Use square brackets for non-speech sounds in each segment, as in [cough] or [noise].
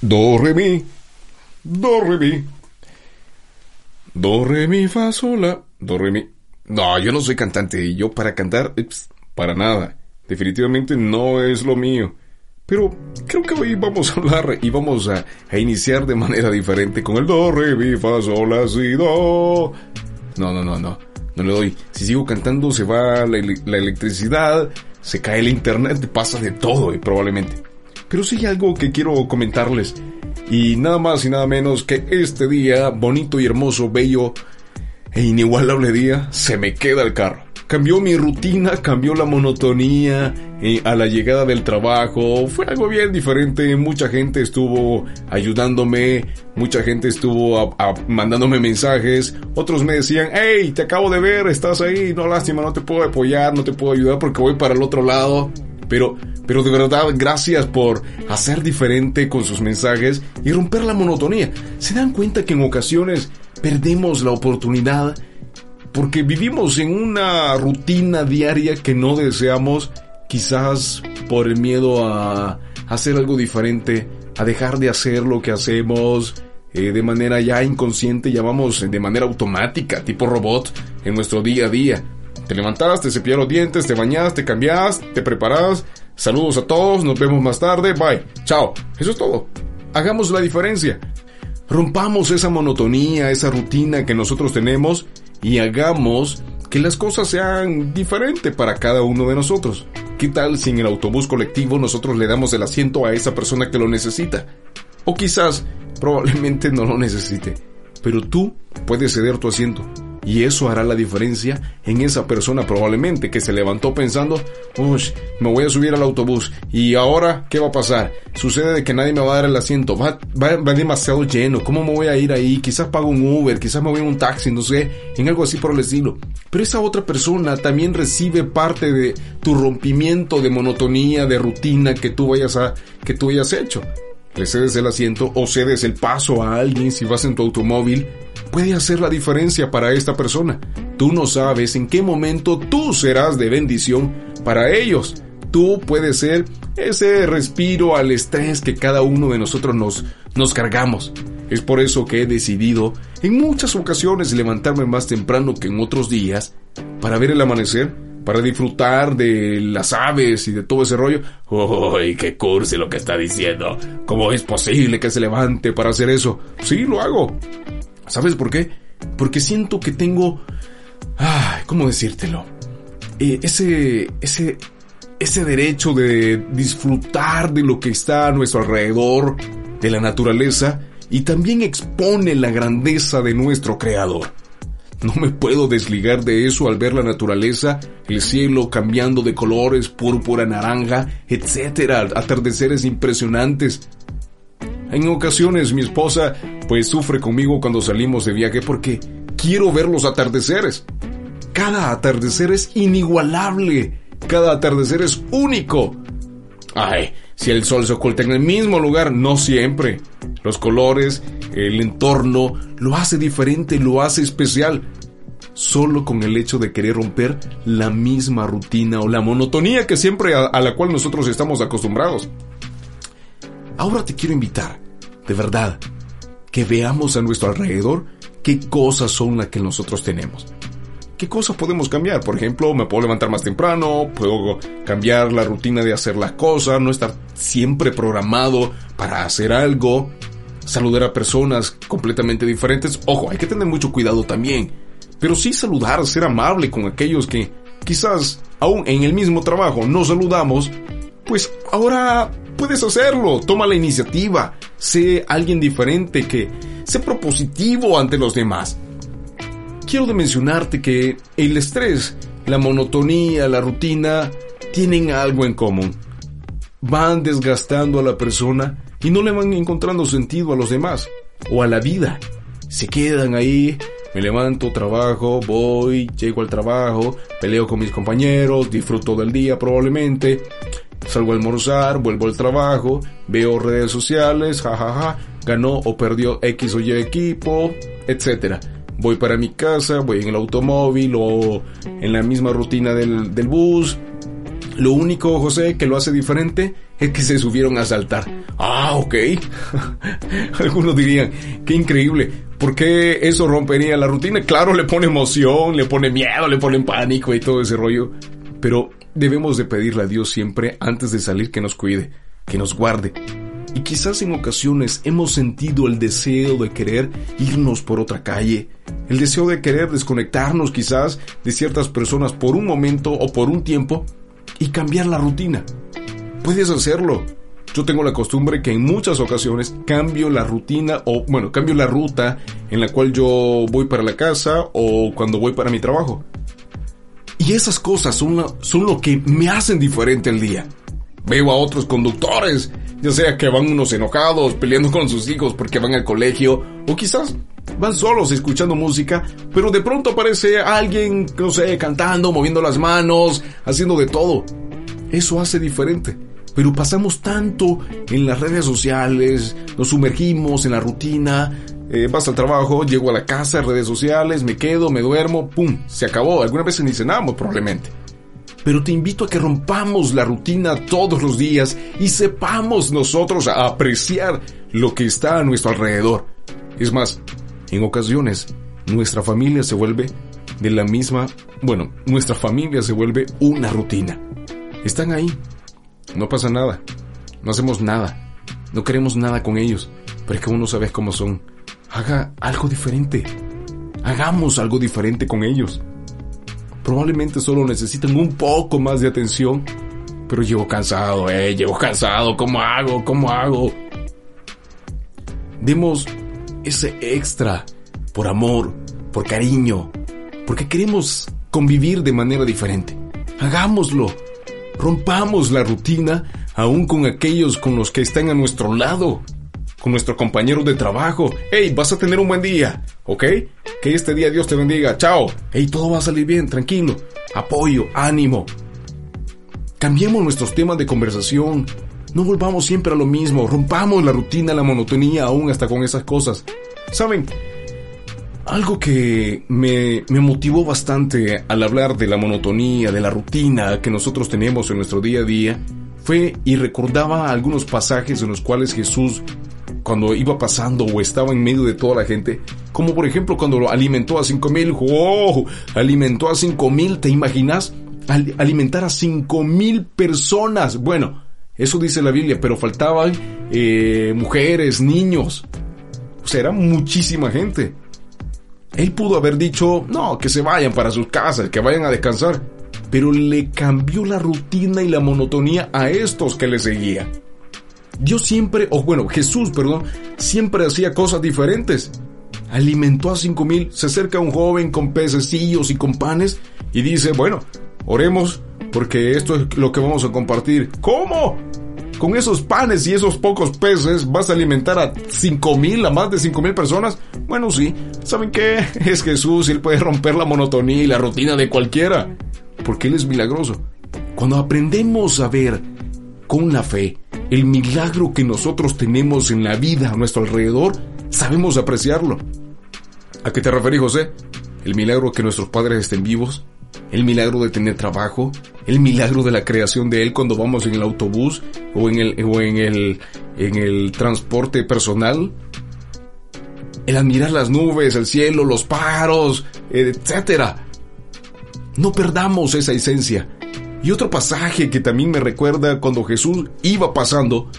Do, re, mi. Do, re, mi. Do, re, mi, fa, sola. Do, re, mi. No, yo no soy cantante y yo para cantar, para nada. Definitivamente no es lo mío. Pero creo que hoy vamos a hablar y vamos a, a iniciar de manera diferente con el do, re, mi, fa, sol, la, si, do. No, no, no, no. No le doy. Si sigo cantando se va la, la electricidad, se cae el internet, pasa de todo y probablemente. Pero sí hay algo que quiero comentarles. Y nada más y nada menos que este día, bonito y hermoso, bello e inigualable día, se me queda el carro. Cambió mi rutina, cambió la monotonía eh, a la llegada del trabajo. Fue algo bien diferente. Mucha gente estuvo ayudándome. Mucha gente estuvo mandándome mensajes. Otros me decían, hey, te acabo de ver, estás ahí. No, lástima, no te puedo apoyar, no te puedo ayudar porque voy para el otro lado. Pero, pero de verdad, gracias por hacer diferente con sus mensajes y romper la monotonía. ¿Se dan cuenta que en ocasiones perdemos la oportunidad porque vivimos en una rutina diaria que no deseamos, quizás por el miedo a hacer algo diferente, a dejar de hacer lo que hacemos eh, de manera ya inconsciente, llamamos de manera automática, tipo robot, en nuestro día a día. Te levantas, te cepillas los dientes, te bañas, te cambias, te preparas. Saludos a todos, nos vemos más tarde, bye, chao. Eso es todo. Hagamos la diferencia. Rompamos esa monotonía, esa rutina que nosotros tenemos y hagamos que las cosas sean diferentes para cada uno de nosotros. ¿Qué tal si en el autobús colectivo nosotros le damos el asiento a esa persona que lo necesita? O quizás probablemente no lo necesite, pero tú puedes ceder tu asiento y eso hará la diferencia en esa persona probablemente que se levantó pensando, uy, me voy a subir al autobús y ahora, ¿qué va a pasar? Sucede de que nadie me va a dar el asiento, va, va, va demasiado lleno, ¿cómo me voy a ir ahí? Quizás pago un Uber, quizás me voy en un taxi, no sé, en algo así por el estilo. Pero esa otra persona también recibe parte de tu rompimiento de monotonía, de rutina que tú vayas a, que tú hayas hecho le cedes el asiento o cedes el paso a alguien si vas en tu automóvil, puede hacer la diferencia para esta persona. Tú no sabes en qué momento tú serás de bendición para ellos. Tú puedes ser ese respiro al estrés que cada uno de nosotros nos, nos cargamos. Es por eso que he decidido en muchas ocasiones levantarme más temprano que en otros días para ver el amanecer para disfrutar de las aves y de todo ese rollo. ¡Uy, qué cursi lo que está diciendo! ¿Cómo es posible que se levante para hacer eso? Sí, lo hago. ¿Sabes por qué? Porque siento que tengo... ¿Cómo decírtelo? Eh, ese... ese... ese derecho de disfrutar de lo que está a nuestro alrededor, de la naturaleza, y también expone la grandeza de nuestro Creador. No me puedo desligar de eso al ver la naturaleza, el cielo cambiando de colores, púrpura, naranja, etc. Atardeceres impresionantes. En ocasiones mi esposa pues sufre conmigo cuando salimos de viaje porque quiero ver los atardeceres. Cada atardecer es inigualable. Cada atardecer es único. Ay, si el sol se oculta en el mismo lugar, no siempre. Los colores, el entorno, lo hace diferente, lo hace especial. Solo con el hecho de querer romper la misma rutina o la monotonía que siempre a, a la cual nosotros estamos acostumbrados. Ahora te quiero invitar, de verdad, que veamos a nuestro alrededor qué cosas son las que nosotros tenemos. ¿Qué cosas podemos cambiar? Por ejemplo, me puedo levantar más temprano, puedo cambiar la rutina de hacer las cosas, no estar siempre programado para hacer algo, saludar a personas completamente diferentes. Ojo, hay que tener mucho cuidado también. Pero sí saludar, ser amable con aquellos que quizás aún en el mismo trabajo no saludamos, pues ahora puedes hacerlo, toma la iniciativa, sé alguien diferente que sé propositivo ante los demás. Quiero de mencionarte que el estrés, la monotonía, la rutina tienen algo en común. Van desgastando a la persona y no le van encontrando sentido a los demás o a la vida. Se quedan ahí, me levanto, trabajo, voy, llego al trabajo, peleo con mis compañeros, disfruto del día probablemente, salgo a almorzar, vuelvo al trabajo, veo redes sociales, jajaja, ganó o perdió X o Y equipo, etc. Voy para mi casa, voy en el automóvil o en la misma rutina del, del bus, lo único, José, que lo hace diferente es que se subieron a saltar. Ah, ok. [laughs] Algunos dirían, qué increíble. ¿Por qué eso rompería la rutina? Claro, le pone emoción, le pone miedo, le pone pánico y todo ese rollo. Pero debemos de pedirle a Dios siempre antes de salir que nos cuide, que nos guarde. Y quizás en ocasiones hemos sentido el deseo de querer irnos por otra calle, el deseo de querer desconectarnos quizás de ciertas personas por un momento o por un tiempo y cambiar la rutina. Puedes hacerlo. Yo tengo la costumbre que en muchas ocasiones cambio la rutina o, bueno, cambio la ruta en la cual yo voy para la casa o cuando voy para mi trabajo. Y esas cosas son, son lo que me hacen diferente el día. Veo a otros conductores, ya sea que van unos enojados, peleando con sus hijos porque van al colegio, o quizás van solos escuchando música, pero de pronto aparece alguien, no sé, cantando, moviendo las manos, haciendo de todo. Eso hace diferente. Pero pasamos tanto en las redes sociales, nos sumergimos en la rutina, eh, vas al trabajo, llego a la casa, redes sociales, me quedo, me duermo, ¡pum! Se acabó. Algunas veces ni cenamos probablemente. Pero te invito a que rompamos la rutina todos los días y sepamos nosotros apreciar lo que está a nuestro alrededor. Es más, en ocasiones, nuestra familia se vuelve de la misma, bueno, nuestra familia se vuelve una rutina. Están ahí, no pasa nada, no hacemos nada, no queremos nada con ellos, pero es que uno sabe cómo son. Haga algo diferente, hagamos algo diferente con ellos. Probablemente solo necesitan un poco más de atención, pero llevo cansado, eh, llevo cansado, ¿cómo hago? ¿Cómo hago? Demos ese extra por amor, por cariño, porque queremos convivir de manera diferente. Hagámoslo. Rompamos la rutina aún con aquellos con los que están a nuestro lado, con nuestro compañero de trabajo. Hey, vas a tener un buen día, ¿ok? Que este día Dios te bendiga. Chao. Hey, todo va a salir bien, tranquilo. Apoyo, ánimo. Cambiemos nuestros temas de conversación. No volvamos siempre a lo mismo, rompamos la rutina, la monotonía aún hasta con esas cosas. ¿Saben? Algo que me, me, motivó bastante al hablar de la monotonía, de la rutina que nosotros tenemos en nuestro día a día, fue y recordaba algunos pasajes en los cuales Jesús, cuando iba pasando o estaba en medio de toda la gente, como por ejemplo cuando alimentó a cinco mil, ¡wow! Alimentó a cinco mil, ¿te imaginas? alimentar a cinco mil personas. Bueno, eso dice la Biblia, pero faltaban eh, mujeres, niños. O sea, era muchísima gente. Él pudo haber dicho, no, que se vayan para sus casas, que vayan a descansar. Pero le cambió la rutina y la monotonía a estos que le seguían. Dios siempre, o bueno, Jesús, perdón, siempre hacía cosas diferentes. Alimentó a cinco mil, se acerca un joven con pececillos y con panes y dice, bueno, oremos porque esto es lo que vamos a compartir. ¿Cómo? Con esos panes y esos pocos peces vas a alimentar a cinco mil, a más de cinco mil personas. Bueno, sí. ¿Saben qué? [laughs] Es Jesús y Él puede romper la monotonía y la rutina de cualquiera. Porque Él es milagroso. Cuando aprendemos a ver con la fe el milagro que nosotros tenemos en la vida a nuestro alrededor, sabemos apreciarlo. ¿A qué te referís, José? El milagro que nuestros padres estén vivos, el milagro de tener trabajo, el milagro de la creación de él cuando vamos en el autobús o en el, o en el, en el transporte personal, el admirar las nubes, el cielo, los pájaros, etc. No perdamos esa esencia. Y otro pasaje que también me recuerda cuando Jesús iba pasando,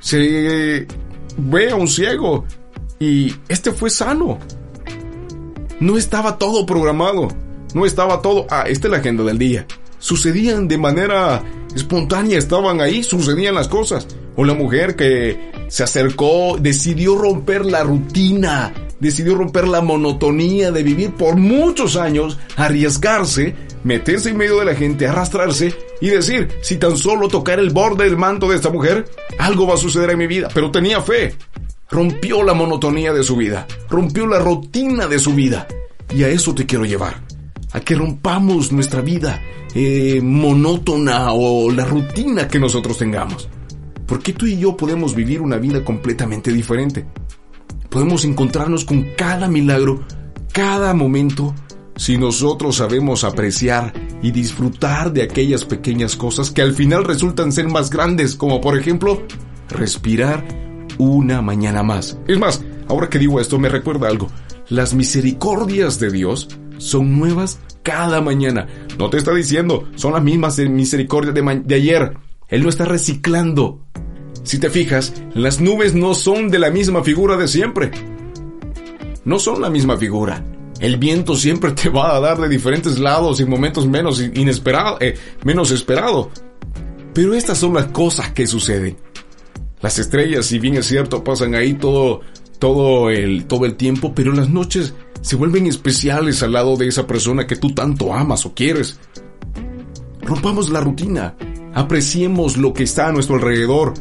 se ve a un ciego y este fue sano. No estaba todo programado. No estaba todo, ah, esta es la agenda del día. Sucedían de manera espontánea, estaban ahí, sucedían las cosas. O la mujer que se acercó, decidió romper la rutina, decidió romper la monotonía de vivir por muchos años, arriesgarse, meterse en medio de la gente, arrastrarse y decir, si tan solo tocar el borde del manto de esta mujer, algo va a suceder en mi vida. Pero tenía fe. Rompió la monotonía de su vida, rompió la rutina de su vida. Y a eso te quiero llevar. A que rompamos nuestra vida eh, monótona o la rutina que nosotros tengamos. Porque tú y yo podemos vivir una vida completamente diferente. Podemos encontrarnos con cada milagro, cada momento, si nosotros sabemos apreciar y disfrutar de aquellas pequeñas cosas que al final resultan ser más grandes, como por ejemplo respirar una mañana más. Es más, ahora que digo esto me recuerda algo. Las misericordias de Dios son nuevas cada mañana. No te está diciendo, son las mismas misericordias de, de ayer. Él no está reciclando. Si te fijas, las nubes no son de la misma figura de siempre. No son la misma figura. El viento siempre te va a dar de diferentes lados y momentos menos inesperado, eh, menos esperado. Pero estas son las cosas que suceden. Las estrellas, si bien es cierto, pasan ahí todo, todo el, todo el tiempo, pero las noches se vuelven especiales al lado de esa persona que tú tanto amas o quieres. Rompamos la rutina, apreciemos lo que está a nuestro alrededor,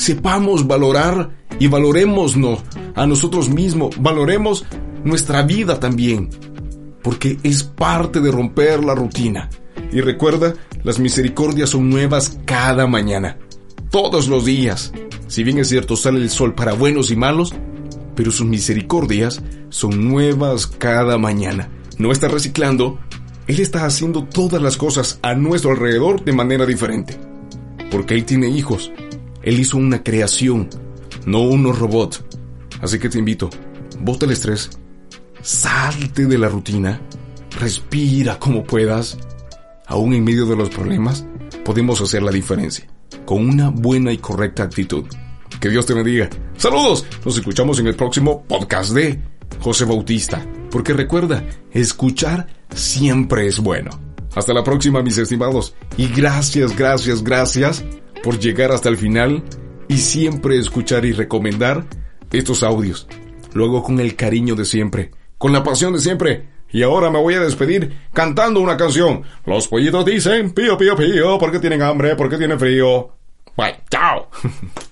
sepamos valorar y valoremosnos a nosotros mismos, valoremos nuestra vida también, porque es parte de romper la rutina. Y recuerda, las misericordias son nuevas cada mañana, todos los días. Si bien es cierto, sale el sol para buenos y malos, pero sus misericordias son nuevas cada mañana. No está reciclando, Él está haciendo todas las cosas a nuestro alrededor de manera diferente. Porque Él tiene hijos. Él hizo una creación, no unos robots. Así que te invito, bota el estrés Salte de la rutina, respira como puedas. Aún en medio de los problemas, podemos hacer la diferencia, con una buena y correcta actitud. Que Dios te bendiga. Saludos, nos escuchamos en el próximo podcast de José Bautista, porque recuerda, escuchar siempre es bueno. Hasta la próxima, mis estimados, y gracias, gracias, gracias por llegar hasta el final y siempre escuchar y recomendar estos audios. Luego con el cariño de siempre con la pasión de siempre. Y ahora me voy a despedir cantando una canción. Los pollitos dicen pío, pío, pío, porque tienen hambre, porque tienen frío. Bye, chao. [laughs]